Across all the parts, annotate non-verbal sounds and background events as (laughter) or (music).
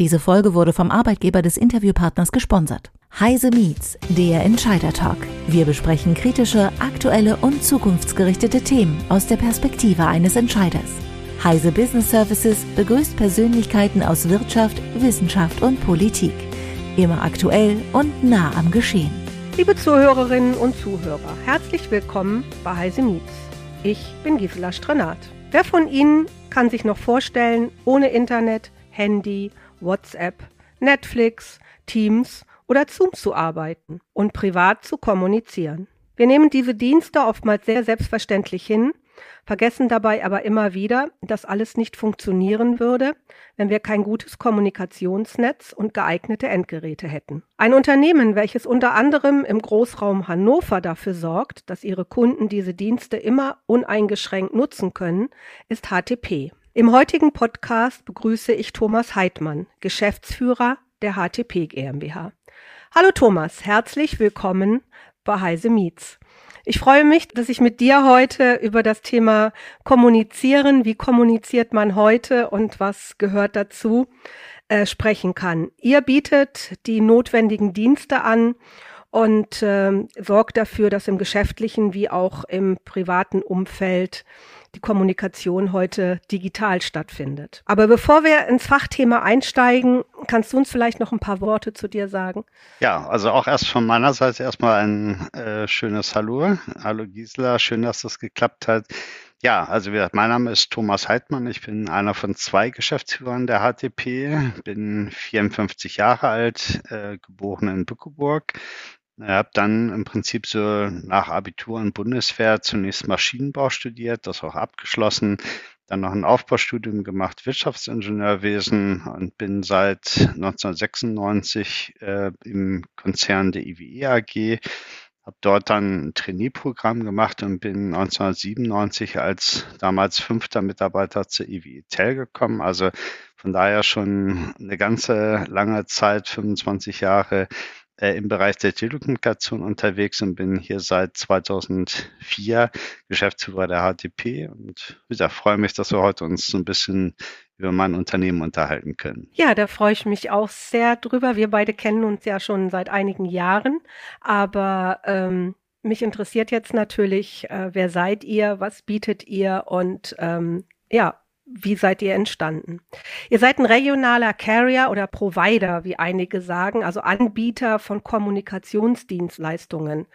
Diese Folge wurde vom Arbeitgeber des Interviewpartners gesponsert. Heise Meets, der Entscheider Talk. Wir besprechen kritische, aktuelle und zukunftsgerichtete Themen aus der Perspektive eines Entscheiders. Heise Business Services begrüßt Persönlichkeiten aus Wirtschaft, Wissenschaft und Politik. Immer aktuell und nah am Geschehen. Liebe Zuhörerinnen und Zuhörer, herzlich willkommen bei Heise Meets. Ich bin Gisela Stranat. Wer von Ihnen kann sich noch vorstellen, ohne Internet, Handy, WhatsApp, Netflix, Teams oder Zoom zu arbeiten und privat zu kommunizieren. Wir nehmen diese Dienste oftmals sehr selbstverständlich hin, vergessen dabei aber immer wieder, dass alles nicht funktionieren würde, wenn wir kein gutes Kommunikationsnetz und geeignete Endgeräte hätten. Ein Unternehmen, welches unter anderem im Großraum Hannover dafür sorgt, dass ihre Kunden diese Dienste immer uneingeschränkt nutzen können, ist HTP. Im heutigen Podcast begrüße ich Thomas Heidmann, Geschäftsführer der HTP GmbH. Hallo Thomas, herzlich willkommen bei Heise Meets. Ich freue mich, dass ich mit dir heute über das Thema Kommunizieren, wie kommuniziert man heute und was gehört dazu, äh, sprechen kann. Ihr bietet die notwendigen Dienste an und äh, sorgt dafür, dass im geschäftlichen wie auch im privaten Umfeld die Kommunikation heute digital stattfindet. Aber bevor wir ins Fachthema einsteigen, kannst du uns vielleicht noch ein paar Worte zu dir sagen? Ja, also auch erst von meiner Seite erstmal ein äh, schönes Hallo. Hallo Gisela, schön, dass das geklappt hat. Ja, also wie gesagt, mein Name ist Thomas Heidmann. Ich bin einer von zwei Geschäftsführern der HTP, bin 54 Jahre alt, äh, geboren in Bückeburg, ich habe dann im Prinzip so nach Abitur und Bundeswehr zunächst Maschinenbau studiert, das auch abgeschlossen, dann noch ein Aufbaustudium gemacht, Wirtschaftsingenieurwesen und bin seit 1996 äh, im Konzern der IWE AG, habe dort dann ein Trainee-Programm gemacht und bin 1997 als damals fünfter Mitarbeiter zur IWE TEL gekommen. Also von daher schon eine ganze lange Zeit, 25 Jahre äh, im Bereich der Telekommunikation unterwegs und bin hier seit 2004 Geschäftsführer der HTP und wie gesagt, freue mich, dass wir heute uns so ein bisschen über mein Unternehmen unterhalten können. Ja, da freue ich mich auch sehr drüber. Wir beide kennen uns ja schon seit einigen Jahren, aber ähm, mich interessiert jetzt natürlich, äh, wer seid ihr, was bietet ihr und ähm, ja, wie seid ihr entstanden? Ihr seid ein regionaler Carrier oder Provider, wie einige sagen, also Anbieter von Kommunikationsdienstleistungen.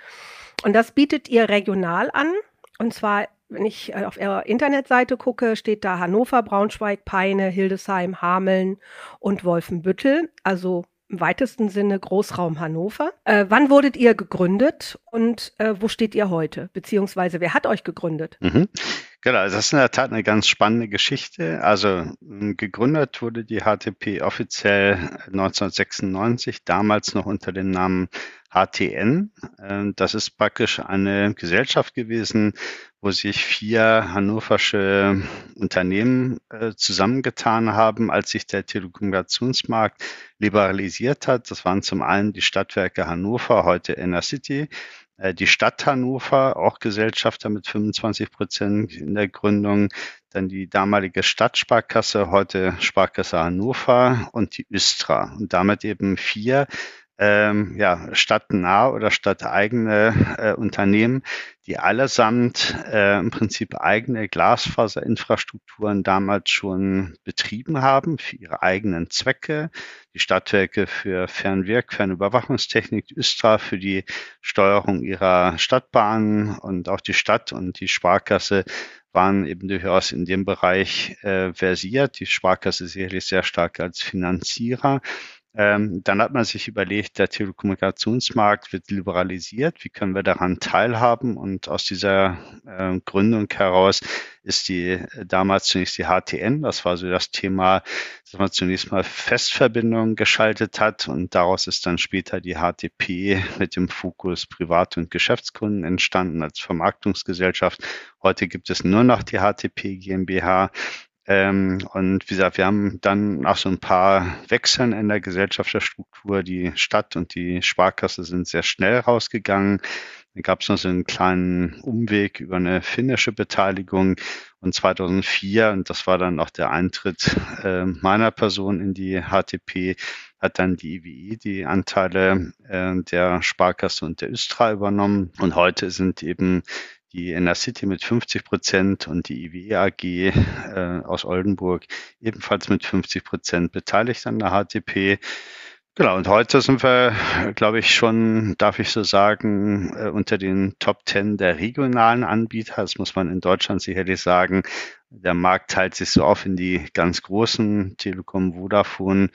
Und das bietet ihr regional an. Und zwar, wenn ich äh, auf ihrer Internetseite gucke, steht da Hannover, Braunschweig, Peine, Hildesheim, Hameln und Wolfenbüttel. Also im weitesten Sinne Großraum Hannover. Äh, wann wurdet ihr gegründet und äh, wo steht ihr heute? Beziehungsweise wer hat euch gegründet? Mhm. Genau, das ist in der Tat eine ganz spannende Geschichte. Also gegründet wurde die HTP offiziell 1996, damals noch unter dem Namen HTN. Ähm, das ist praktisch eine Gesellschaft gewesen, wo sich vier hannoversche Unternehmen äh, zusammengetan haben, als sich der Telekommunikationsmarkt liberalisiert hat. Das waren zum einen die Stadtwerke Hannover, heute Inner City, die Stadt Hannover, auch Gesellschafter mit 25 Prozent in der Gründung, dann die damalige Stadtsparkasse, heute Sparkasse Hannover und die Östra. Und damit eben vier ähm, ja, stadtnah oder stadteigene äh, Unternehmen, die allesamt äh, im Prinzip eigene Glasfaserinfrastrukturen damals schon betrieben haben für ihre eigenen Zwecke. Die Stadtwerke für Fernwirk, Fernüberwachungstechnik, Östra für die Steuerung ihrer Stadtbahnen und auch die Stadt und die Sparkasse waren eben durchaus in dem Bereich äh, versiert. Die Sparkasse sicherlich sehr stark als Finanzierer. Ähm, dann hat man sich überlegt, der Telekommunikationsmarkt wird liberalisiert. Wie können wir daran teilhaben? Und aus dieser äh, Gründung heraus ist die äh, damals zunächst die HTN. Das war so das Thema, dass man zunächst mal Festverbindungen geschaltet hat. Und daraus ist dann später die HTP mit dem Fokus Privat- und Geschäftskunden entstanden als Vermarktungsgesellschaft. Heute gibt es nur noch die HTP GmbH. Ähm, und wie gesagt, wir haben dann nach so ein paar Wechseln in der Gesellschafterstruktur, die Stadt und die Sparkasse sind sehr schnell rausgegangen. Dann gab es noch so einen kleinen Umweg über eine finnische Beteiligung und 2004, und das war dann auch der Eintritt äh, meiner Person in die HTP, hat dann die IWI die Anteile äh, der Sparkasse und der Östra übernommen. Und heute sind eben die Inner City mit 50 Prozent und die IWE AG äh, aus Oldenburg ebenfalls mit 50 Prozent beteiligt an der HTP. Genau, und heute sind wir, glaube ich, schon, darf ich so sagen, äh, unter den Top Ten der regionalen Anbieter. Das muss man in Deutschland sicherlich sagen. Der Markt teilt sich so auf in die ganz großen Telekom, Vodafone,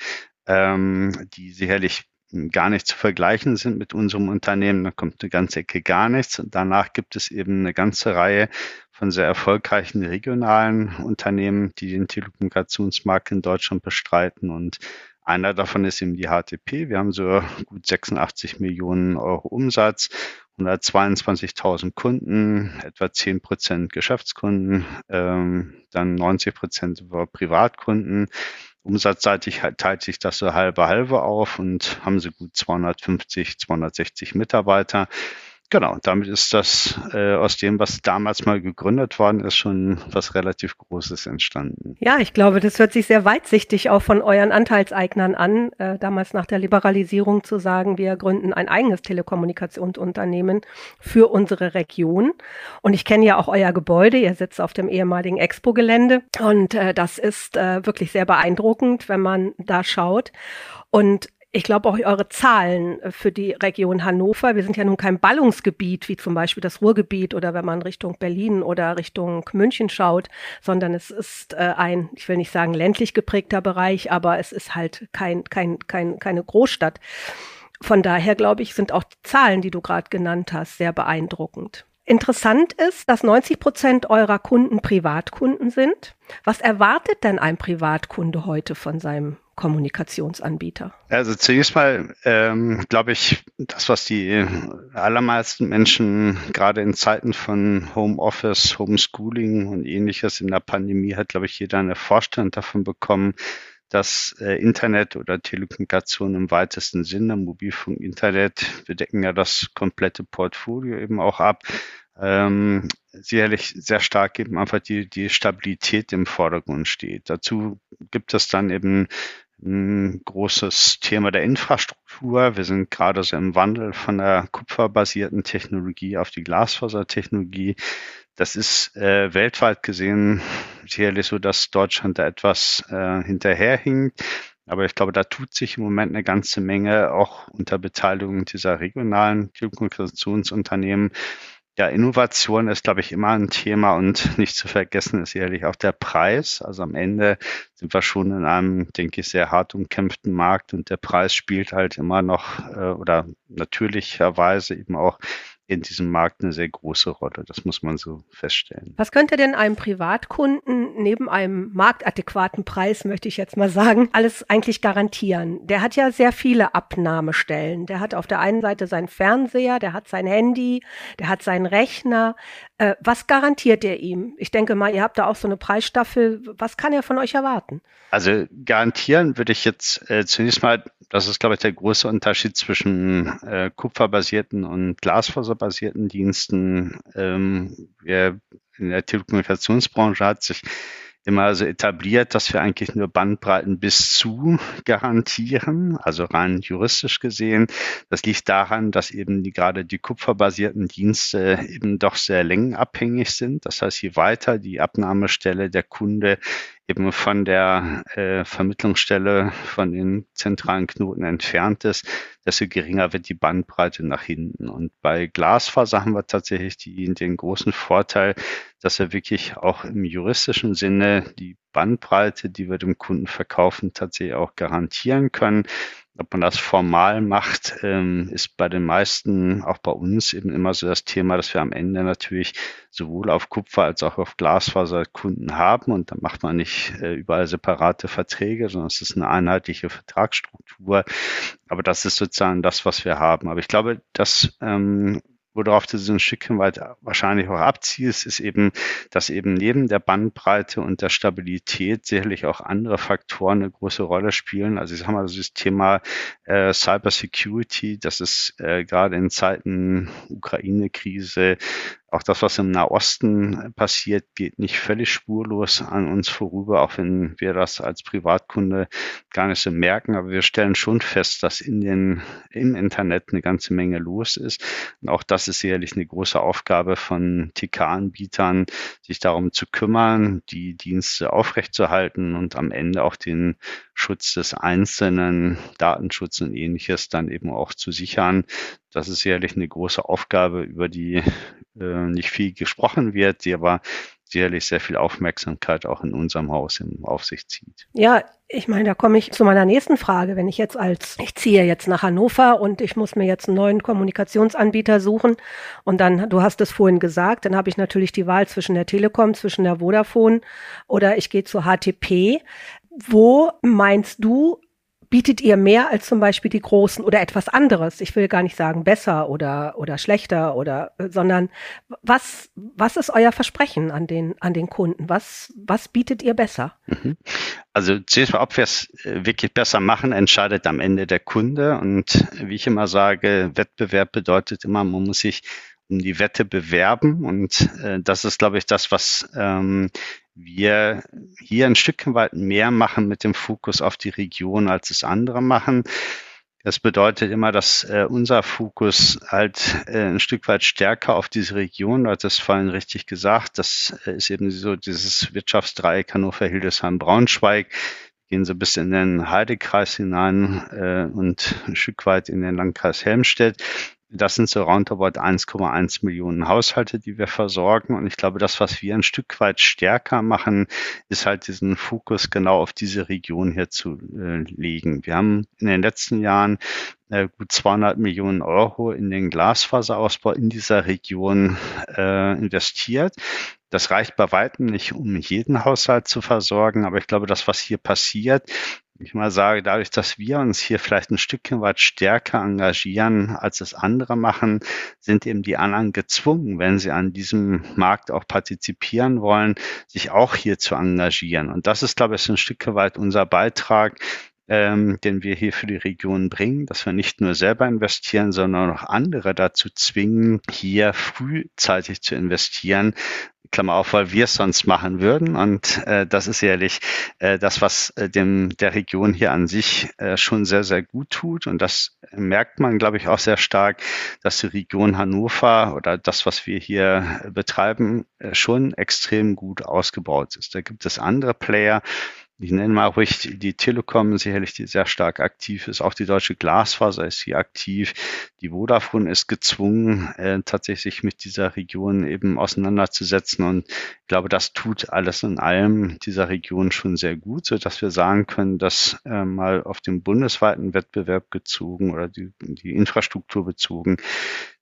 ähm, die sicherlich gar nicht zu vergleichen sind mit unserem Unternehmen. Da kommt eine ganze Ecke gar nichts. Und danach gibt es eben eine ganze Reihe von sehr erfolgreichen regionalen Unternehmen, die den Telekommunikationsmarkt in Deutschland bestreiten. Und einer davon ist eben die HTP. Wir haben so gut 86 Millionen Euro Umsatz, 122.000 Kunden, etwa 10 Prozent Geschäftskunden, ähm, dann 90 Prozent über Privatkunden. Umsatzseitig teilt sich das so halbe halbe auf und haben sie gut 250, 260 Mitarbeiter. Genau, damit ist das äh, aus dem, was damals mal gegründet worden ist, schon was relativ Großes entstanden. Ja, ich glaube, das hört sich sehr weitsichtig auch von euren Anteilseignern an, äh, damals nach der Liberalisierung zu sagen, wir gründen ein eigenes Telekommunikationsunternehmen für unsere Region. Und ich kenne ja auch euer Gebäude, ihr sitzt auf dem ehemaligen Expo-Gelände und äh, das ist äh, wirklich sehr beeindruckend, wenn man da schaut. Und ich glaube auch eure Zahlen für die Region Hannover. Wir sind ja nun kein Ballungsgebiet wie zum Beispiel das Ruhrgebiet oder wenn man Richtung Berlin oder Richtung München schaut, sondern es ist äh, ein, ich will nicht sagen ländlich geprägter Bereich, aber es ist halt kein, kein, kein, keine Großstadt. Von daher glaube ich, sind auch die Zahlen, die du gerade genannt hast, sehr beeindruckend. Interessant ist, dass 90 Prozent eurer Kunden Privatkunden sind. Was erwartet denn ein Privatkunde heute von seinem Kommunikationsanbieter? Also zunächst mal ähm, glaube ich, das, was die allermeisten Menschen gerade in Zeiten von Homeoffice, Homeschooling und ähnliches in der Pandemie hat, glaube ich, jeder eine Vorstellung davon bekommen, dass äh, Internet oder Telekommunikation im weitesten Sinne, Mobilfunk, Internet, wir decken ja das komplette Portfolio eben auch ab, ähm, sicherlich sehr stark eben einfach die, die Stabilität im Vordergrund steht. Dazu gibt es dann eben ein großes Thema der Infrastruktur. Wir sind gerade so im Wandel von der kupferbasierten Technologie auf die Glasfasertechnologie. Das ist äh, weltweit gesehen sicherlich so, dass Deutschland da etwas äh, hinterherhinkt. Aber ich glaube, da tut sich im Moment eine ganze Menge, auch unter Beteiligung dieser regionalen Telekommunikationsunternehmen. Ja, Innovation ist, glaube ich, immer ein Thema und nicht zu vergessen ist sicherlich auch der Preis. Also am Ende sind wir schon in einem, denke ich, sehr hart umkämpften Markt und der Preis spielt halt immer noch äh, oder natürlicherweise eben auch in diesem Markt eine sehr große Rolle. Das muss man so feststellen. Was könnte denn einem Privatkunden neben einem marktadäquaten Preis, möchte ich jetzt mal sagen, alles eigentlich garantieren? Der hat ja sehr viele Abnahmestellen. Der hat auf der einen Seite seinen Fernseher, der hat sein Handy, der hat seinen Rechner. Äh, was garantiert er ihm? Ich denke mal, ihr habt da auch so eine Preisstaffel. Was kann er von euch erwarten? Also garantieren würde ich jetzt äh, zunächst mal, das ist, glaube ich, der große Unterschied zwischen äh, kupferbasierten und glasfaserbasierten Diensten. Ähm, wir in der Telekommunikationsbranche hat sich immer so etabliert, dass wir eigentlich nur Bandbreiten bis zu garantieren, also rein juristisch gesehen. Das liegt daran, dass eben die, gerade die kupferbasierten Dienste eben doch sehr längenabhängig sind. Das heißt, je weiter die Abnahmestelle der Kunde eben von der äh, Vermittlungsstelle von den zentralen Knoten entfernt ist, desto geringer wird die Bandbreite nach hinten. Und bei Glasfaser haben wir tatsächlich die, den großen Vorteil, dass wir wirklich auch im juristischen Sinne die Bandbreite, die wir dem Kunden verkaufen, tatsächlich auch garantieren können. Ob man das formal macht, ähm, ist bei den meisten, auch bei uns eben immer so das Thema, dass wir am Ende natürlich sowohl auf Kupfer als auch auf Glasfaser Kunden haben und da macht man nicht äh, überall separate Verträge, sondern es ist eine einheitliche Vertragsstruktur. Aber das ist sozusagen das, was wir haben. Aber ich glaube, dass ähm, worauf du so ein Stückchen weit wahrscheinlich auch abziehst, ist eben, dass eben neben der Bandbreite und der Stabilität sicherlich auch andere Faktoren eine große Rolle spielen. Also ich sag mal, das Thema äh, Cyber Security, das ist äh, gerade in Zeiten Ukraine-Krise, auch das, was im Nahosten passiert, geht nicht völlig spurlos an uns vorüber, auch wenn wir das als Privatkunde gar nicht so merken. Aber wir stellen schon fest, dass in den, im Internet eine ganze Menge los ist. Und auch das ist sicherlich eine große Aufgabe von TK-Anbietern, sich darum zu kümmern, die Dienste aufrechtzuerhalten und am Ende auch den Schutz des Einzelnen, Datenschutz und ähnliches dann eben auch zu sichern. Das ist sicherlich eine große Aufgabe, über die (laughs) äh, nicht viel gesprochen wird, die aber sicherlich sehr viel Aufmerksamkeit auch in unserem Haus im Aufsicht zieht. Ja, ich meine, da komme ich zu meiner nächsten Frage. Wenn ich jetzt als, ich ziehe jetzt nach Hannover und ich muss mir jetzt einen neuen Kommunikationsanbieter suchen und dann, du hast es vorhin gesagt, dann habe ich natürlich die Wahl zwischen der Telekom, zwischen der Vodafone oder ich gehe zu HTP. Wo meinst du, bietet ihr mehr als zum Beispiel die Großen oder etwas anderes? Ich will gar nicht sagen besser oder, oder schlechter oder, sondern was, was ist euer Versprechen an den, an den Kunden? Was, was bietet ihr besser? Mhm. Also zuerst mal, ob wir es äh, wirklich besser machen, entscheidet am Ende der Kunde. Und wie ich immer sage, Wettbewerb bedeutet immer, man muss sich um die Wette bewerben. Und äh, das ist, glaube ich, das, was ähm, wir hier ein Stück weit mehr machen mit dem Fokus auf die Region, als es andere machen. Das bedeutet immer, dass äh, unser Fokus halt äh, ein Stück weit stärker auf diese Region, du hast es vorhin richtig gesagt, das äh, ist eben so dieses Wirtschaftsdreieck Hannover, Hildesheim, Braunschweig, gehen so bis in den Heidekreis hinein äh, und ein Stück weit in den Landkreis Helmstedt. Das sind so roundabout 1,1 Millionen Haushalte, die wir versorgen. Und ich glaube, das, was wir ein Stück weit stärker machen, ist halt diesen Fokus genau auf diese Region hier zu äh, legen. Wir haben in den letzten Jahren äh, gut 200 Millionen Euro in den Glasfaserausbau in dieser Region äh, investiert. Das reicht bei weitem nicht, um jeden Haushalt zu versorgen, aber ich glaube, das, was hier passiert, ich mal sage, dadurch, dass wir uns hier vielleicht ein Stückchen weit stärker engagieren, als es andere machen, sind eben die anderen gezwungen, wenn sie an diesem Markt auch partizipieren wollen, sich auch hier zu engagieren. Und das ist, glaube ich, ein Stückchen weit unser Beitrag, ähm, den wir hier für die Region bringen, dass wir nicht nur selber investieren, sondern auch andere dazu zwingen, hier frühzeitig zu investieren, Klammer auf, weil wir es sonst machen würden. Und äh, das ist ehrlich äh, das, was äh, dem der Region hier an sich äh, schon sehr, sehr gut tut. Und das merkt man, glaube ich, auch sehr stark, dass die Region Hannover oder das, was wir hier betreiben, äh, schon extrem gut ausgebaut ist. Da gibt es andere Player, ich nenne mal ruhig die Telekom sicherlich, die sehr stark aktiv ist. Auch die deutsche Glasfaser ist hier aktiv. Die Vodafone ist gezwungen, äh, tatsächlich mit dieser Region eben auseinanderzusetzen. Und ich glaube, das tut alles in allem dieser Region schon sehr gut, so dass wir sagen können, dass äh, mal auf den bundesweiten Wettbewerb gezogen oder die, die Infrastruktur bezogen,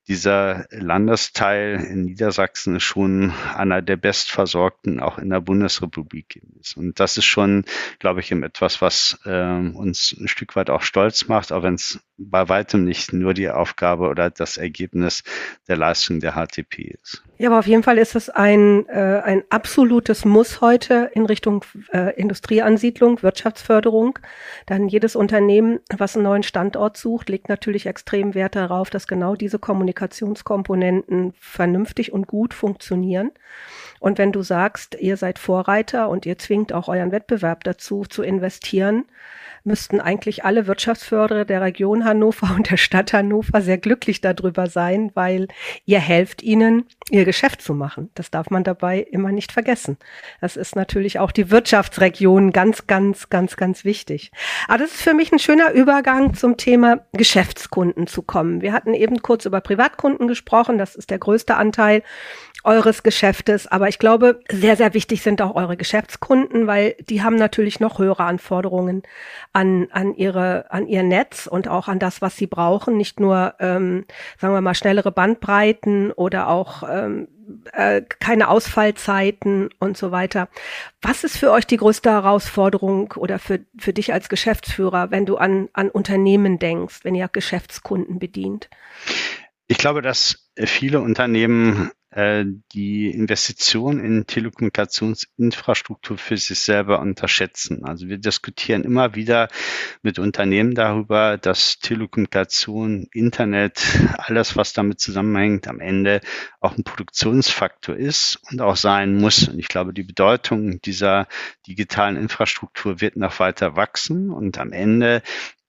dieser Landesteil in Niedersachsen ist schon einer der bestversorgten auch in der Bundesrepublik ist. Und das ist schon, glaube ich, etwas, was äh, uns ein Stück weit auch stolz macht, auch wenn es bei weitem nicht nur die Aufgabe oder das Ergebnis der Leistung der HTP ist. Ja, aber auf jeden Fall ist es ein, äh, ein absolutes Muss heute in Richtung äh, Industrieansiedlung, Wirtschaftsförderung. Dann jedes Unternehmen, was einen neuen Standort sucht, legt natürlich extrem Wert darauf, dass genau diese Kommunikationskomponenten vernünftig und gut funktionieren. Und wenn du sagst, ihr seid Vorreiter und ihr zwingt auch euren Wettbewerb dazu zu investieren, müssten eigentlich alle Wirtschaftsförderer der Region Hannover und der Stadt Hannover sehr glücklich darüber sein, weil ihr helft ihnen, ihr Geschäft zu machen. Das darf man dabei immer nicht vergessen. Das ist natürlich auch die Wirtschaftsregion ganz, ganz, ganz, ganz wichtig. Aber das ist für mich ein schöner Übergang zum Thema Geschäftskunden zu kommen. Wir hatten eben kurz über Privatkunden gesprochen. Das ist der größte Anteil eures Geschäftes. Aber ich glaube, sehr, sehr wichtig sind auch eure Geschäftskunden, weil die haben natürlich noch höhere Anforderungen an, an ihre, an ihr Netz und auch an das, was sie brauchen. Nicht nur, ähm, sagen wir mal, schnellere Bandbreiten oder auch ähm, äh, keine Ausfallzeiten und so weiter. Was ist für euch die größte Herausforderung oder für, für dich als Geschäftsführer, wenn du an, an Unternehmen denkst, wenn ihr Geschäftskunden bedient? Ich glaube, dass viele Unternehmen die Investition in Telekommunikationsinfrastruktur für sich selber unterschätzen. Also wir diskutieren immer wieder mit Unternehmen darüber, dass Telekommunikation, Internet, alles, was damit zusammenhängt, am Ende auch ein Produktionsfaktor ist und auch sein muss. Und ich glaube, die Bedeutung dieser digitalen Infrastruktur wird noch weiter wachsen und am Ende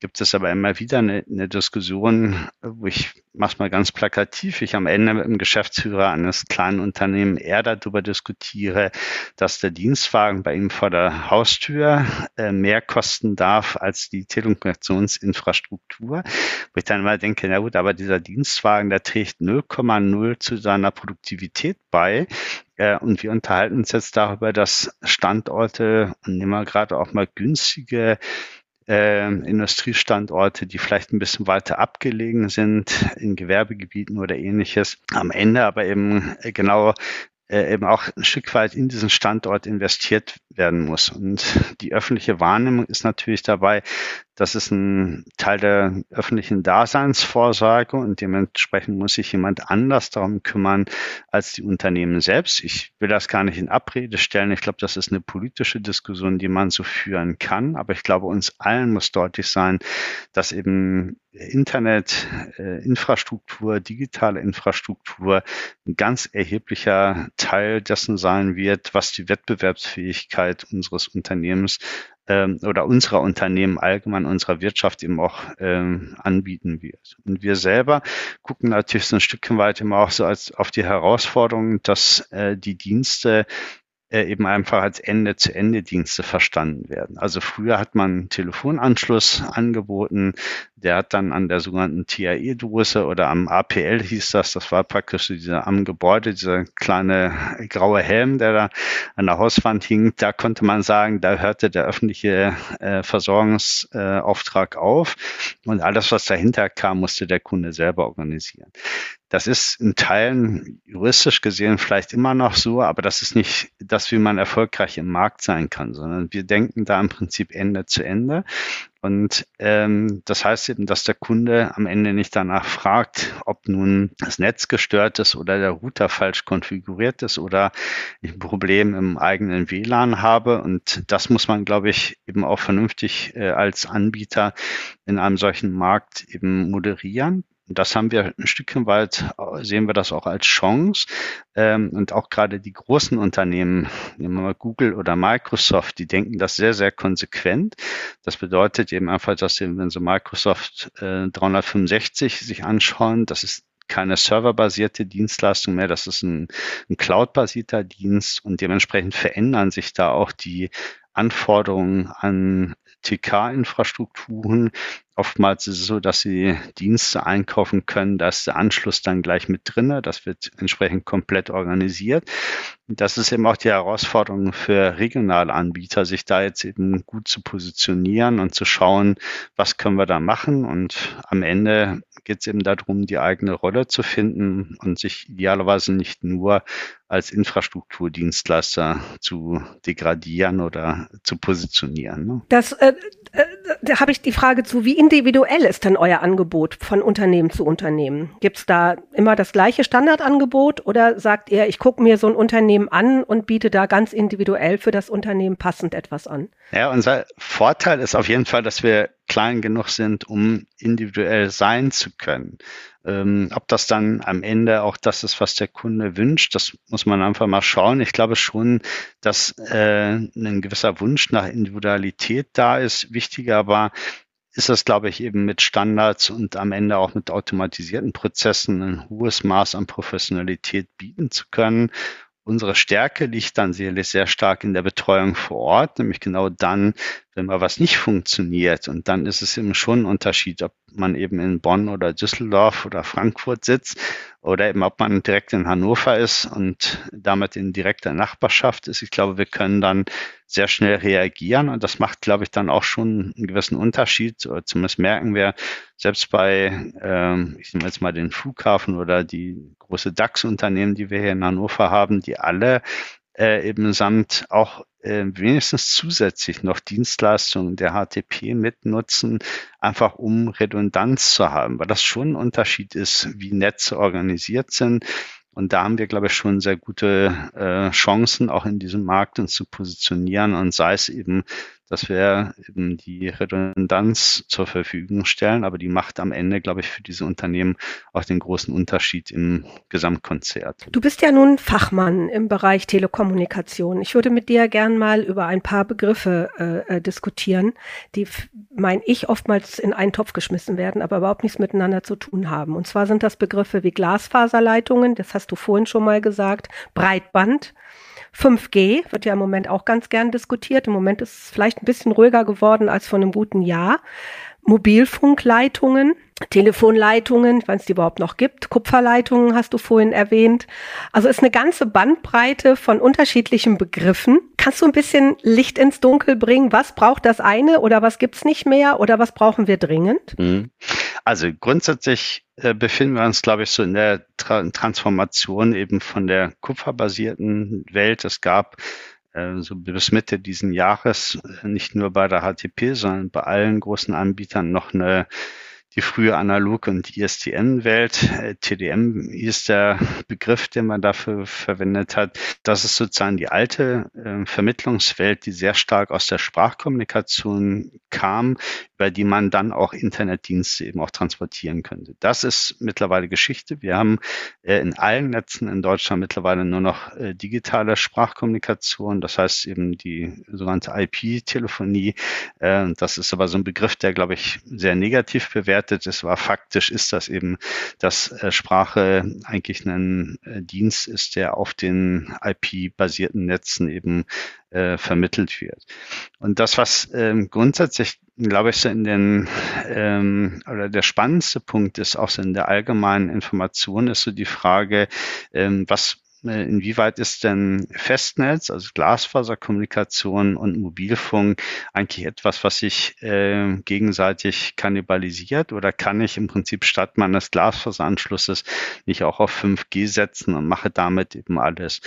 gibt es aber immer wieder eine, eine Diskussion, wo ich mach's mal ganz plakativ, ich am Ende mit dem Geschäftsführer eines kleinen Unternehmens eher darüber diskutiere, dass der Dienstwagen bei ihm vor der Haustür äh, mehr kosten darf als die Telekommunikationsinfrastruktur. Wo ich dann immer denke, na gut, aber dieser Dienstwagen, der trägt 0,0 zu seiner Produktivität bei. Äh, und wir unterhalten uns jetzt darüber, dass Standorte und nehmen wir gerade auch mal günstige äh, Industriestandorte, die vielleicht ein bisschen weiter abgelegen sind in Gewerbegebieten oder ähnliches, am Ende aber eben äh, genau eben auch ein Stück weit in diesen Standort investiert werden muss. Und die öffentliche Wahrnehmung ist natürlich dabei, das ist ein Teil der öffentlichen Daseinsvorsorge und dementsprechend muss sich jemand anders darum kümmern als die Unternehmen selbst. Ich will das gar nicht in Abrede stellen. Ich glaube, das ist eine politische Diskussion, die man so führen kann. Aber ich glaube, uns allen muss deutlich sein, dass eben Internet, äh, Infrastruktur, digitale Infrastruktur ein ganz erheblicher Teil dessen sein wird, was die Wettbewerbsfähigkeit unseres Unternehmens ähm, oder unserer Unternehmen allgemein, unserer Wirtschaft eben auch ähm, anbieten wird. Und wir selber gucken natürlich so ein Stückchen weit immer auch so als auf die Herausforderung, dass äh, die Dienste äh, eben einfach als Ende-zu-Ende-Dienste verstanden werden. Also früher hat man Telefonanschluss angeboten, der hat dann an der sogenannten TAE-Dose oder am APL hieß das, das war praktisch dieser am Gebäude, dieser kleine graue Helm, der da an der Hauswand hing, da konnte man sagen, da hörte der öffentliche äh, Versorgungsauftrag äh, auf und alles, was dahinter kam, musste der Kunde selber organisieren. Das ist in Teilen juristisch gesehen vielleicht immer noch so, aber das ist nicht das, wie man erfolgreich im Markt sein kann, sondern wir denken da im Prinzip Ende zu Ende. Und ähm, das heißt eben, dass der Kunde am Ende nicht danach fragt, ob nun das Netz gestört ist oder der Router falsch konfiguriert ist oder ich ein Problem im eigenen WLAN habe. Und das muss man, glaube ich, eben auch vernünftig äh, als Anbieter in einem solchen Markt eben moderieren das haben wir ein Stückchen weit, sehen wir das auch als Chance. Ähm, und auch gerade die großen Unternehmen, nehmen wir mal Google oder Microsoft, die denken das sehr, sehr konsequent. Das bedeutet eben einfach, dass sie, wenn sie Microsoft äh, 365 sich anschauen, das ist keine serverbasierte Dienstleistung mehr, das ist ein, ein cloud-basierter Dienst und dementsprechend verändern sich da auch die Anforderungen an TK-Infrastrukturen. Oftmals ist es so, dass Sie Dienste einkaufen können, da ist der Anschluss dann gleich mit drinne. Das wird entsprechend komplett organisiert. Das ist eben auch die Herausforderung für regionale Anbieter, sich da jetzt eben gut zu positionieren und zu schauen, was können wir da machen. Und am Ende geht es eben darum, die eigene Rolle zu finden und sich idealerweise nicht nur als Infrastrukturdienstleister zu degradieren oder zu positionieren. Ne? Das äh, äh, da habe ich die Frage zu, wie individuell ist denn euer Angebot von Unternehmen zu Unternehmen? Gibt es da immer das gleiche Standardangebot oder sagt ihr, ich gucke mir so ein Unternehmen an und biete da ganz individuell für das Unternehmen passend etwas an? Ja, unser Vorteil ist auf jeden Fall, dass wir klein genug sind, um individuell sein zu können. Ähm, ob das dann am Ende auch das ist, was der Kunde wünscht, das muss man einfach mal schauen. Ich glaube schon, dass äh, ein gewisser Wunsch nach Individualität da ist. Wichtiger aber ist das, glaube ich, eben mit Standards und am Ende auch mit automatisierten Prozessen ein hohes Maß an Professionalität bieten zu können. Unsere Stärke liegt dann sicherlich sehr stark in der Betreuung vor Ort, nämlich genau dann, wenn mal was nicht funktioniert. Und dann ist es eben schon ein Unterschied, ob man eben in Bonn oder Düsseldorf oder Frankfurt sitzt oder eben ob man direkt in Hannover ist und damit in direkter Nachbarschaft ist. Ich glaube, wir können dann sehr schnell reagieren und das macht, glaube ich, dann auch schon einen gewissen Unterschied. Zumindest merken wir, selbst bei, ähm, ich nehme jetzt mal den Flughafen oder die große DAX-Unternehmen, die wir hier in Hannover haben, die alle äh, eben samt auch äh, wenigstens zusätzlich noch Dienstleistungen der HTP mitnutzen, einfach um Redundanz zu haben, weil das schon ein Unterschied ist, wie Netze organisiert sind. Und da haben wir, glaube ich, schon sehr gute äh, Chancen, auch in diesem Markt uns zu positionieren und sei es eben dass wir eben die Redundanz zur Verfügung stellen, aber die macht am Ende, glaube ich, für diese Unternehmen auch den großen Unterschied im Gesamtkonzert. Du bist ja nun Fachmann im Bereich Telekommunikation. Ich würde mit dir gern mal über ein paar Begriffe äh, äh diskutieren, die, meine ich, oftmals in einen Topf geschmissen werden, aber überhaupt nichts miteinander zu tun haben. Und zwar sind das Begriffe wie Glasfaserleitungen, das hast du vorhin schon mal gesagt, Breitband, 5G wird ja im Moment auch ganz gern diskutiert. Im Moment ist es vielleicht ein bisschen ruhiger geworden als vor einem guten Jahr. Mobilfunkleitungen, Telefonleitungen, wenn es die überhaupt noch gibt, Kupferleitungen hast du vorhin erwähnt. Also ist eine ganze Bandbreite von unterschiedlichen Begriffen. Kannst du ein bisschen Licht ins Dunkel bringen? Was braucht das eine oder was gibt's nicht mehr oder was brauchen wir dringend? Mhm. Also grundsätzlich äh, befinden wir uns, glaube ich, so in der Tra Transformation eben von der kupferbasierten Welt. Es gab äh, so bis Mitte diesen Jahres äh, nicht nur bei der HTP, sondern bei allen großen Anbietern noch eine die frühe Analog- und ISDN-Welt. Äh, TDM ist der Begriff, den man dafür verwendet hat. Das ist sozusagen die alte äh, Vermittlungswelt, die sehr stark aus der Sprachkommunikation kam, über die man dann auch Internetdienste eben auch transportieren könnte. Das ist mittlerweile Geschichte. Wir haben äh, in allen Netzen in Deutschland mittlerweile nur noch äh, digitale Sprachkommunikation. Das heißt eben die sogenannte IP-Telefonie. Äh, das ist aber so ein Begriff, der, glaube ich, sehr negativ bewertet bewertet. Es war faktisch ist das eben, dass äh, Sprache eigentlich ein äh, Dienst ist, der auf den IP-basierten Netzen eben äh, vermittelt wird. Und das, was ähm, grundsätzlich, glaube ich, so in den ähm, oder der spannendste Punkt ist, auch so in der allgemeinen Information, ist so die Frage, ähm, was inwieweit ist denn Festnetz, also Glasfaserkommunikation und Mobilfunk eigentlich etwas, was sich äh, gegenseitig kannibalisiert oder kann ich im Prinzip statt meines Glasfaseranschlusses nicht auch auf 5G setzen und mache damit eben alles?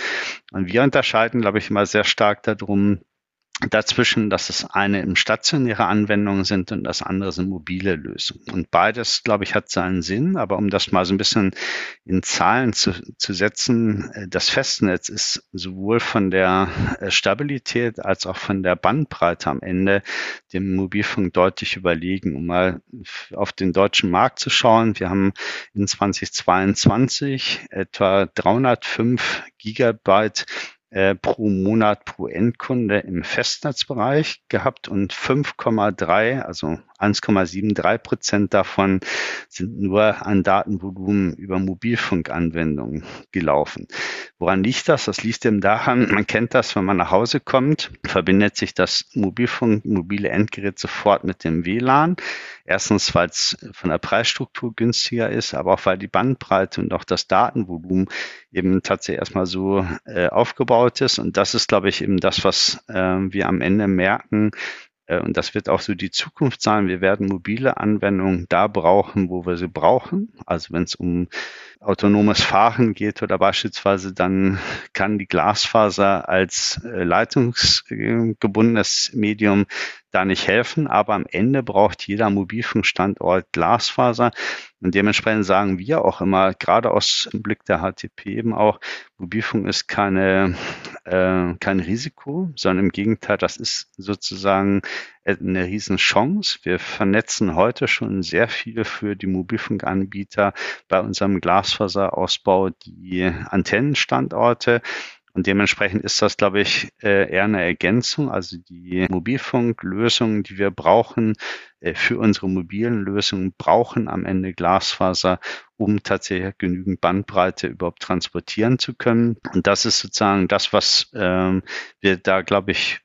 Und wir unterscheiden, glaube ich, immer sehr stark darum, dazwischen, dass es eine im stationäre Anwendungen sind und das andere sind mobile Lösungen. Und beides, glaube ich, hat seinen Sinn. Aber um das mal so ein bisschen in Zahlen zu, zu setzen, äh, das Festnetz ist sowohl von der äh, Stabilität als auch von der Bandbreite am Ende dem Mobilfunk deutlich überlegen. Um mal auf den deutschen Markt zu schauen, wir haben in 2022 etwa 305 Gigabyte äh, pro Monat pro Endkunde im Festnetzbereich gehabt und 5,3, also 1,73 Prozent davon sind nur an Datenvolumen über Mobilfunkanwendungen gelaufen. Woran liegt das? Das liegt eben daran, man kennt das, wenn man nach Hause kommt, verbindet sich das Mobilfunk, mobile Endgerät sofort mit dem WLAN. Erstens, weil es von der Preisstruktur günstiger ist, aber auch weil die Bandbreite und auch das Datenvolumen eben tatsächlich erstmal so äh, aufgebaut ist. Und das ist, glaube ich, eben das, was äh, wir am Ende merken, und das wird auch so die Zukunft sein. Wir werden mobile Anwendungen da brauchen, wo wir sie brauchen. Also wenn es um autonomes Fahren geht oder beispielsweise, dann kann die Glasfaser als äh, leitungsgebundenes Medium da nicht helfen. Aber am Ende braucht jeder Mobilfunkstandort Glasfaser. Und dementsprechend sagen wir auch immer, gerade aus Blick der HTP eben auch, Mobilfunk ist keine, äh, kein Risiko, sondern im Gegenteil, das ist sozusagen eine Riesenchance. Wir vernetzen heute schon sehr viele für die Mobilfunkanbieter bei unserem Glasfaserausbau die Antennenstandorte. Und dementsprechend ist das, glaube ich, äh, eher eine Ergänzung. Also die Mobilfunklösungen, die wir brauchen äh, für unsere mobilen Lösungen, brauchen am Ende Glasfaser, um tatsächlich genügend Bandbreite überhaupt transportieren zu können. Und das ist sozusagen das, was ähm, wir da, glaube ich,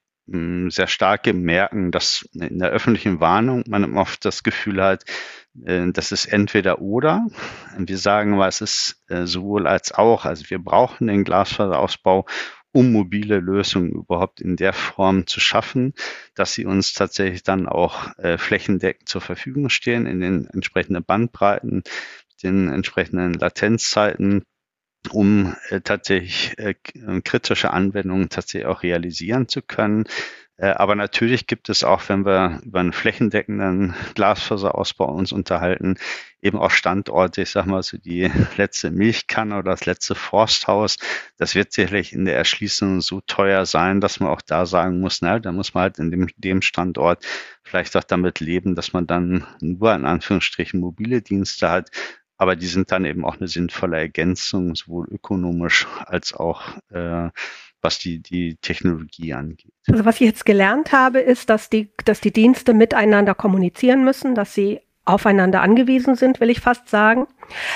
sehr stark merken, dass in der öffentlichen Warnung man oft das Gefühl hat, äh, das ist entweder oder. Wir sagen, was ist äh, sowohl als auch. Also wir brauchen den Glasfaserausbau, um mobile Lösungen überhaupt in der Form zu schaffen, dass sie uns tatsächlich dann auch äh, flächendeckend zur Verfügung stehen in den entsprechenden Bandbreiten, den entsprechenden Latenzzeiten um äh, tatsächlich äh, kritische Anwendungen tatsächlich auch realisieren zu können. Äh, aber natürlich gibt es auch, wenn wir über einen flächendeckenden Glasfaserausbau uns unterhalten, eben auch Standorte, ich sag mal so die letzte Milchkanne oder das letzte Forsthaus. Das wird sicherlich in der Erschließung so teuer sein, dass man auch da sagen muss, na, da muss man halt in dem, dem Standort vielleicht auch damit leben, dass man dann nur in Anführungsstrichen mobile Dienste hat. Aber die sind dann eben auch eine sinnvolle Ergänzung, sowohl ökonomisch als auch äh, was die, die Technologie angeht. Also was ich jetzt gelernt habe, ist, dass die, dass die Dienste miteinander kommunizieren müssen, dass sie aufeinander angewiesen sind, will ich fast sagen.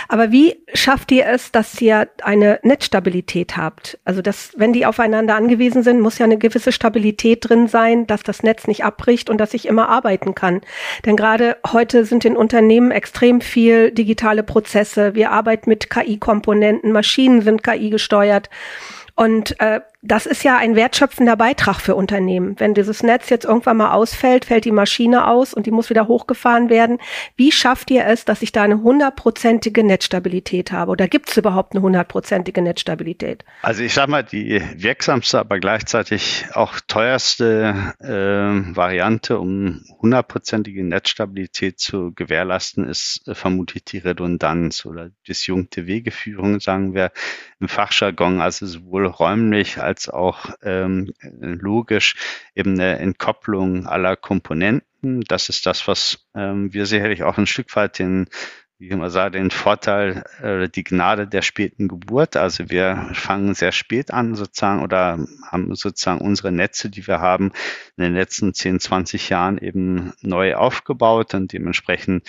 Aber wie schafft ihr es, dass ihr eine Netzstabilität habt? Also, dass, wenn die aufeinander angewiesen sind, muss ja eine gewisse Stabilität drin sein, dass das Netz nicht abbricht und dass ich immer arbeiten kann. Denn gerade heute sind in Unternehmen extrem viel digitale Prozesse. Wir arbeiten mit KI-Komponenten, Maschinen sind KI gesteuert. Und äh, das ist ja ein wertschöpfender Beitrag für Unternehmen. Wenn dieses Netz jetzt irgendwann mal ausfällt, fällt die Maschine aus und die muss wieder hochgefahren werden. Wie schafft ihr es, dass ich da eine hundertprozentige Netzstabilität habe? Oder gibt es überhaupt eine hundertprozentige Netzstabilität? Also ich sage mal, die wirksamste, aber gleichzeitig auch teuerste äh, Variante, um hundertprozentige Netzstabilität zu gewährleisten, ist äh, vermutlich die Redundanz oder disjunkte Wegeführung, sagen wir im Fachjargon, also sowohl räumlich als auch ähm, logisch eben eine Entkopplung aller Komponenten. Das ist das, was ähm, wir sicherlich auch ein Stück weit den wie immer sagen, den Vorteil, äh, die Gnade der späten Geburt. Also wir fangen sehr spät an sozusagen oder haben sozusagen unsere Netze, die wir haben, in den letzten 10, 20 Jahren eben neu aufgebaut und dementsprechend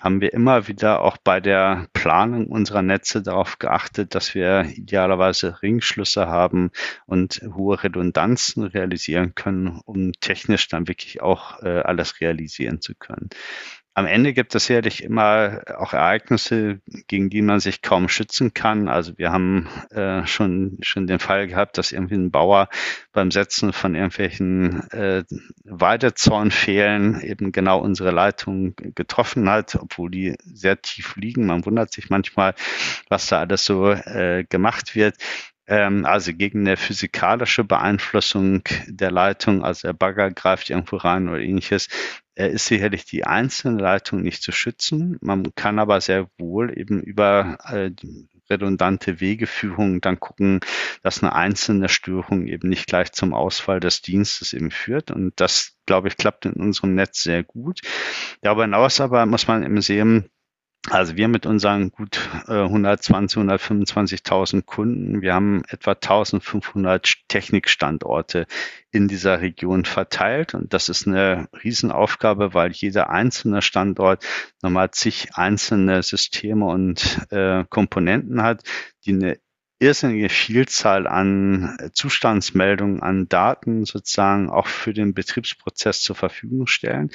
haben wir immer wieder auch bei der Planung unserer Netze darauf geachtet, dass wir idealerweise Ringschlüsse haben und hohe Redundanzen realisieren können, um technisch dann wirklich auch äh, alles realisieren zu können. Am Ende gibt es sicherlich immer auch Ereignisse, gegen die man sich kaum schützen kann. Also wir haben äh, schon, schon den Fall gehabt, dass irgendwie ein Bauer beim Setzen von irgendwelchen äh, Weidezaunfehlen eben genau unsere Leitung getroffen hat, obwohl die sehr tief liegen. Man wundert sich manchmal, was da alles so äh, gemacht wird ähm, also gegen eine physikalische Beeinflussung der Leitung, also der Bagger greift irgendwo rein oder ähnliches, er ist sicherlich die einzelne Leitung nicht zu schützen. Man kann aber sehr wohl eben über redundante Wegeführung dann gucken, dass eine einzelne Störung eben nicht gleich zum Ausfall des Dienstes eben führt. Und das, glaube ich, klappt in unserem Netz sehr gut. Darüber hinaus aber muss man eben sehen, also wir mit unseren gut äh, 120, 125.000 Kunden, wir haben etwa 1500 Technikstandorte in dieser Region verteilt. Und das ist eine Riesenaufgabe, weil jeder einzelne Standort nochmal zig einzelne Systeme und äh, Komponenten hat, die eine irrsinnige Vielzahl an äh, Zustandsmeldungen, an Daten sozusagen auch für den Betriebsprozess zur Verfügung stellen.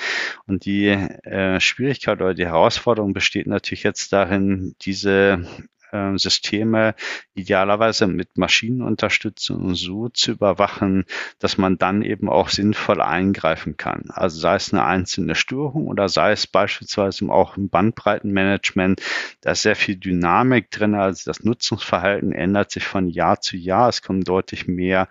Und die äh, Schwierigkeit oder die Herausforderung besteht natürlich jetzt darin, diese äh, Systeme idealerweise mit Maschinenunterstützung so zu überwachen, dass man dann eben auch sinnvoll eingreifen kann. Also sei es eine einzelne Störung oder sei es beispielsweise auch im Bandbreitenmanagement, da ist sehr viel Dynamik drin, also das Nutzungsverhalten ändert sich von Jahr zu Jahr. Es kommen deutlich mehr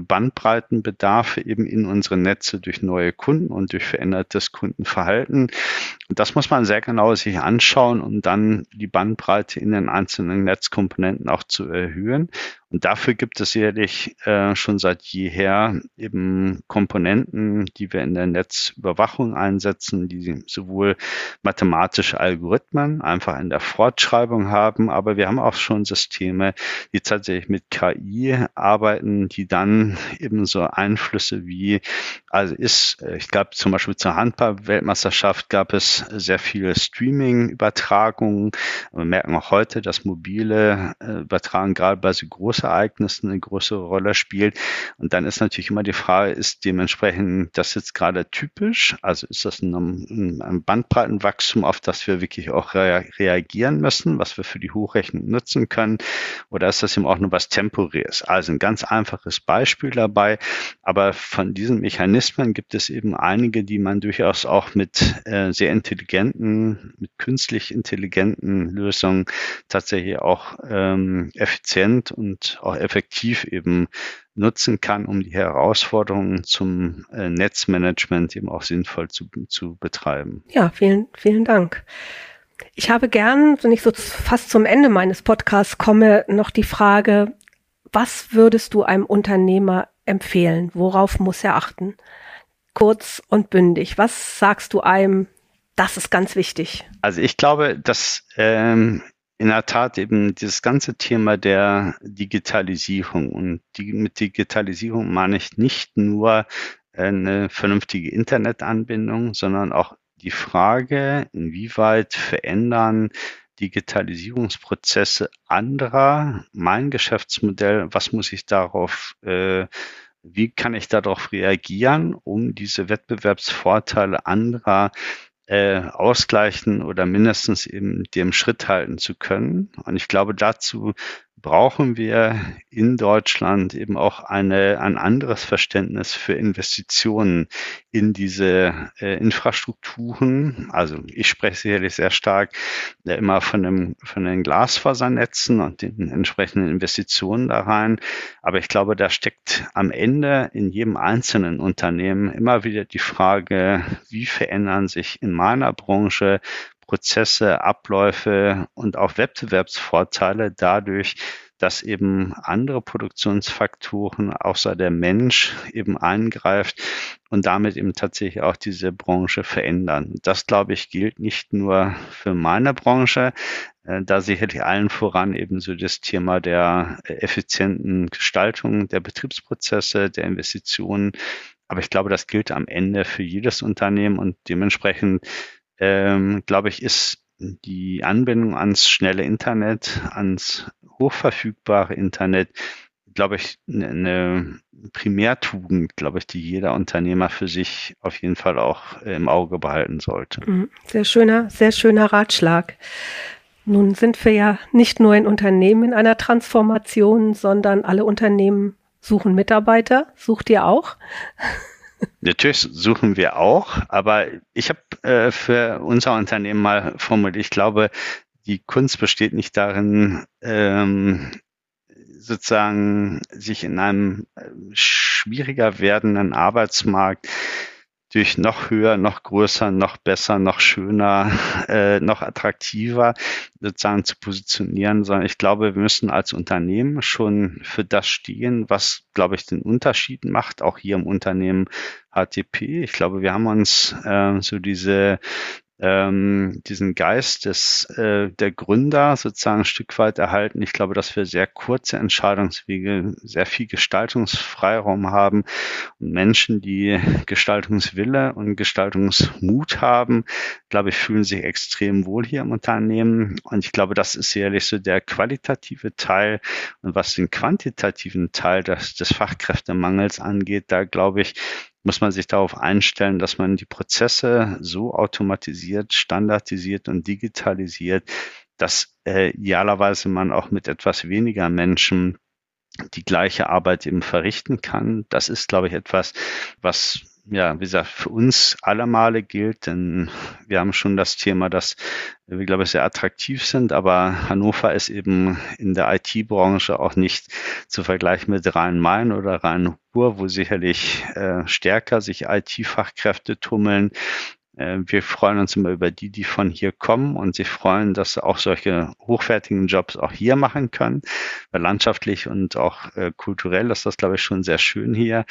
Bandbreitenbedarfe eben in unsere Netze durch neue Kunden und durch verändertes Kundenverhalten. Und das muss man sehr genau sich anschauen, um dann die Bandbreite in den einzelnen Netzkomponenten auch zu erhöhen. Und dafür gibt es sicherlich äh, schon seit jeher eben Komponenten, die wir in der Netzüberwachung einsetzen, die sowohl mathematische Algorithmen einfach in der Fortschreibung haben, aber wir haben auch schon Systeme, die tatsächlich mit KI arbeiten, die dann eben so Einflüsse wie, also ist, äh, ich glaube zum Beispiel zur Handball-Weltmeisterschaft gab es sehr viele Streaming-Übertragungen. Wir merken auch heute, dass mobile äh, Übertragen gerade bei so großen Großereignissen eine größere Rolle spielt. Und dann ist natürlich immer die Frage, ist dementsprechend das jetzt gerade typisch? Also ist das ein, ein Bandbreitenwachstum, auf das wir wirklich auch rea reagieren müssen, was wir für die Hochrechnung nutzen können? Oder ist das eben auch nur was Temporäres? Also ein ganz einfaches Beispiel dabei. Aber von diesen Mechanismen gibt es eben einige, die man durchaus auch mit äh, sehr intelligenten, mit künstlich intelligenten Lösungen tatsächlich auch ähm, effizient und auch effektiv eben nutzen kann, um die Herausforderungen zum äh, Netzmanagement eben auch sinnvoll zu, zu betreiben. Ja, vielen, vielen Dank. Ich habe gern, wenn ich so fast zum Ende meines Podcasts komme, noch die Frage, was würdest du einem Unternehmer empfehlen? Worauf muss er achten? Kurz und bündig. Was sagst du einem? Das ist ganz wichtig. Also ich glaube, dass ähm, in der Tat eben dieses ganze Thema der Digitalisierung. Und die, mit Digitalisierung meine ich nicht nur eine vernünftige Internetanbindung, sondern auch die Frage, inwieweit verändern Digitalisierungsprozesse anderer mein Geschäftsmodell, was muss ich darauf, äh, wie kann ich darauf reagieren, um diese Wettbewerbsvorteile anderer äh, ausgleichen oder mindestens eben dem Schritt halten zu können. Und ich glaube, dazu brauchen wir in Deutschland eben auch eine, ein anderes Verständnis für Investitionen in diese äh, Infrastrukturen. Also ich spreche sicherlich sehr stark äh, immer von, dem, von den Glasfasernetzen und den entsprechenden Investitionen da rein. Aber ich glaube, da steckt am Ende in jedem einzelnen Unternehmen immer wieder die Frage, wie verändern sich in meiner Branche Prozesse, Abläufe und auch Wettbewerbsvorteile dadurch, dass eben andere Produktionsfaktoren außer der Mensch eben eingreift und damit eben tatsächlich auch diese Branche verändern. Das, glaube ich, gilt nicht nur für meine Branche, äh, da sicherlich allen voran eben so das Thema der effizienten Gestaltung der Betriebsprozesse, der Investitionen. Aber ich glaube, das gilt am Ende für jedes Unternehmen und dementsprechend ähm, glaube ich, ist die Anbindung ans schnelle Internet, ans hochverfügbare Internet, glaube ich, eine ne Primärtugend, glaube ich, die jeder Unternehmer für sich auf jeden Fall auch im Auge behalten sollte. Mhm. Sehr schöner, sehr schöner Ratschlag. Nun sind wir ja nicht nur in Unternehmen in einer Transformation, sondern alle Unternehmen suchen Mitarbeiter. Sucht ihr auch? Natürlich suchen wir auch, aber ich habe äh, für unser Unternehmen mal formuliert, ich glaube, die Kunst besteht nicht darin, ähm, sozusagen sich in einem äh, schwieriger werdenden Arbeitsmarkt durch noch höher, noch größer, noch besser, noch schöner, (laughs) äh, noch attraktiver sozusagen zu positionieren, sondern ich glaube, wir müssen als Unternehmen schon für das stehen, was, glaube ich, den Unterschied macht, auch hier im Unternehmen HTP. Ich glaube, wir haben uns äh, so diese ähm, diesen Geist des, äh, der Gründer sozusagen ein Stück weit erhalten. Ich glaube, dass wir sehr kurze Entscheidungswege, sehr viel Gestaltungsfreiraum haben und Menschen, die Gestaltungswille und Gestaltungsmut haben, glaube ich, fühlen sich extrem wohl hier im Unternehmen. Und ich glaube, das ist sicherlich so der qualitative Teil. Und was den quantitativen Teil des, des Fachkräftemangels angeht, da glaube ich, muss man sich darauf einstellen, dass man die Prozesse so automatisiert, standardisiert und digitalisiert, dass äh, idealerweise man auch mit etwas weniger Menschen die gleiche Arbeit eben verrichten kann. Das ist, glaube ich, etwas, was ja, wie gesagt, für uns alle Male gilt, denn wir haben schon das Thema, dass wir, glaube ich, sehr attraktiv sind, aber Hannover ist eben in der IT-Branche auch nicht zu vergleichen mit Rhein-Main oder Rhein-Ruhr, wo sicherlich äh, stärker sich IT-Fachkräfte tummeln, wir freuen uns immer über die, die von hier kommen und sie freuen, dass sie auch solche hochwertigen Jobs auch hier machen können. Weil landschaftlich und auch äh, kulturell ist das, glaube ich, schon sehr schön hier.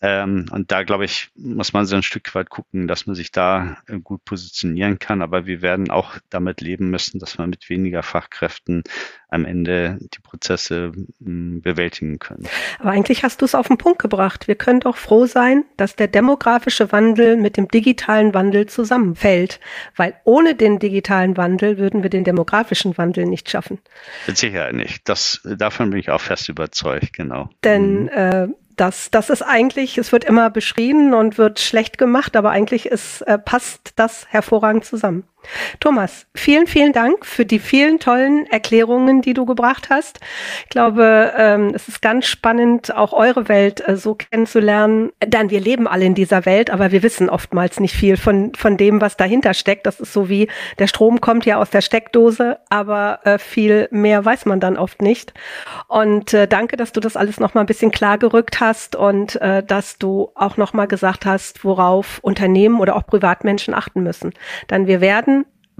Ähm, und da, glaube ich, muss man so ein Stück weit gucken, dass man sich da äh, gut positionieren kann. Aber wir werden auch damit leben müssen, dass man mit weniger Fachkräften am Ende die Prozesse hm, bewältigen können. Aber eigentlich hast du es auf den Punkt gebracht. Wir können doch froh sein, dass der demografische Wandel mit dem digitalen Wandel zusammenfällt, weil ohne den digitalen Wandel würden wir den demografischen Wandel nicht schaffen. Mit Sicherheit nicht. Das, davon bin ich auch fest überzeugt, genau. Denn mhm. äh, das, das ist eigentlich, es wird immer beschrieben und wird schlecht gemacht, aber eigentlich ist, äh, passt das hervorragend zusammen. Thomas, vielen, vielen Dank für die vielen tollen Erklärungen, die du gebracht hast. Ich glaube, ähm, es ist ganz spannend, auch eure Welt äh, so kennenzulernen. Denn wir leben alle in dieser Welt, aber wir wissen oftmals nicht viel von, von dem, was dahinter steckt. Das ist so wie der Strom kommt ja aus der Steckdose, aber äh, viel mehr weiß man dann oft nicht. Und äh, danke, dass du das alles nochmal ein bisschen klar gerückt hast und dass du auch nochmal gesagt hast, worauf Unternehmen oder auch Privatmenschen achten müssen. Denn wir werden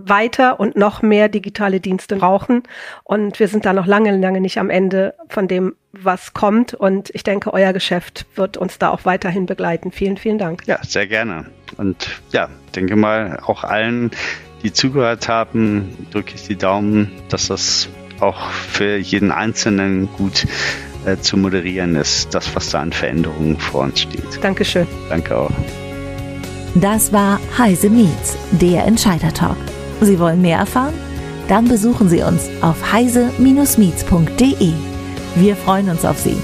weiter und noch mehr digitale Dienste brauchen. Und wir sind da noch lange, lange nicht am Ende von dem, was kommt. Und ich denke, euer Geschäft wird uns da auch weiterhin begleiten. Vielen, vielen Dank. Ja, sehr gerne. Und ja, denke mal, auch allen, die zugehört haben, drücke ich die Daumen, dass das auch für jeden Einzelnen gut äh, zu moderieren ist, das, was da an Veränderungen vor uns steht. Dankeschön. Danke auch. Das war Heise Meets, der Entscheider-Talk. Sie wollen mehr erfahren? Dann besuchen Sie uns auf heise-meets.de. Wir freuen uns auf Sie.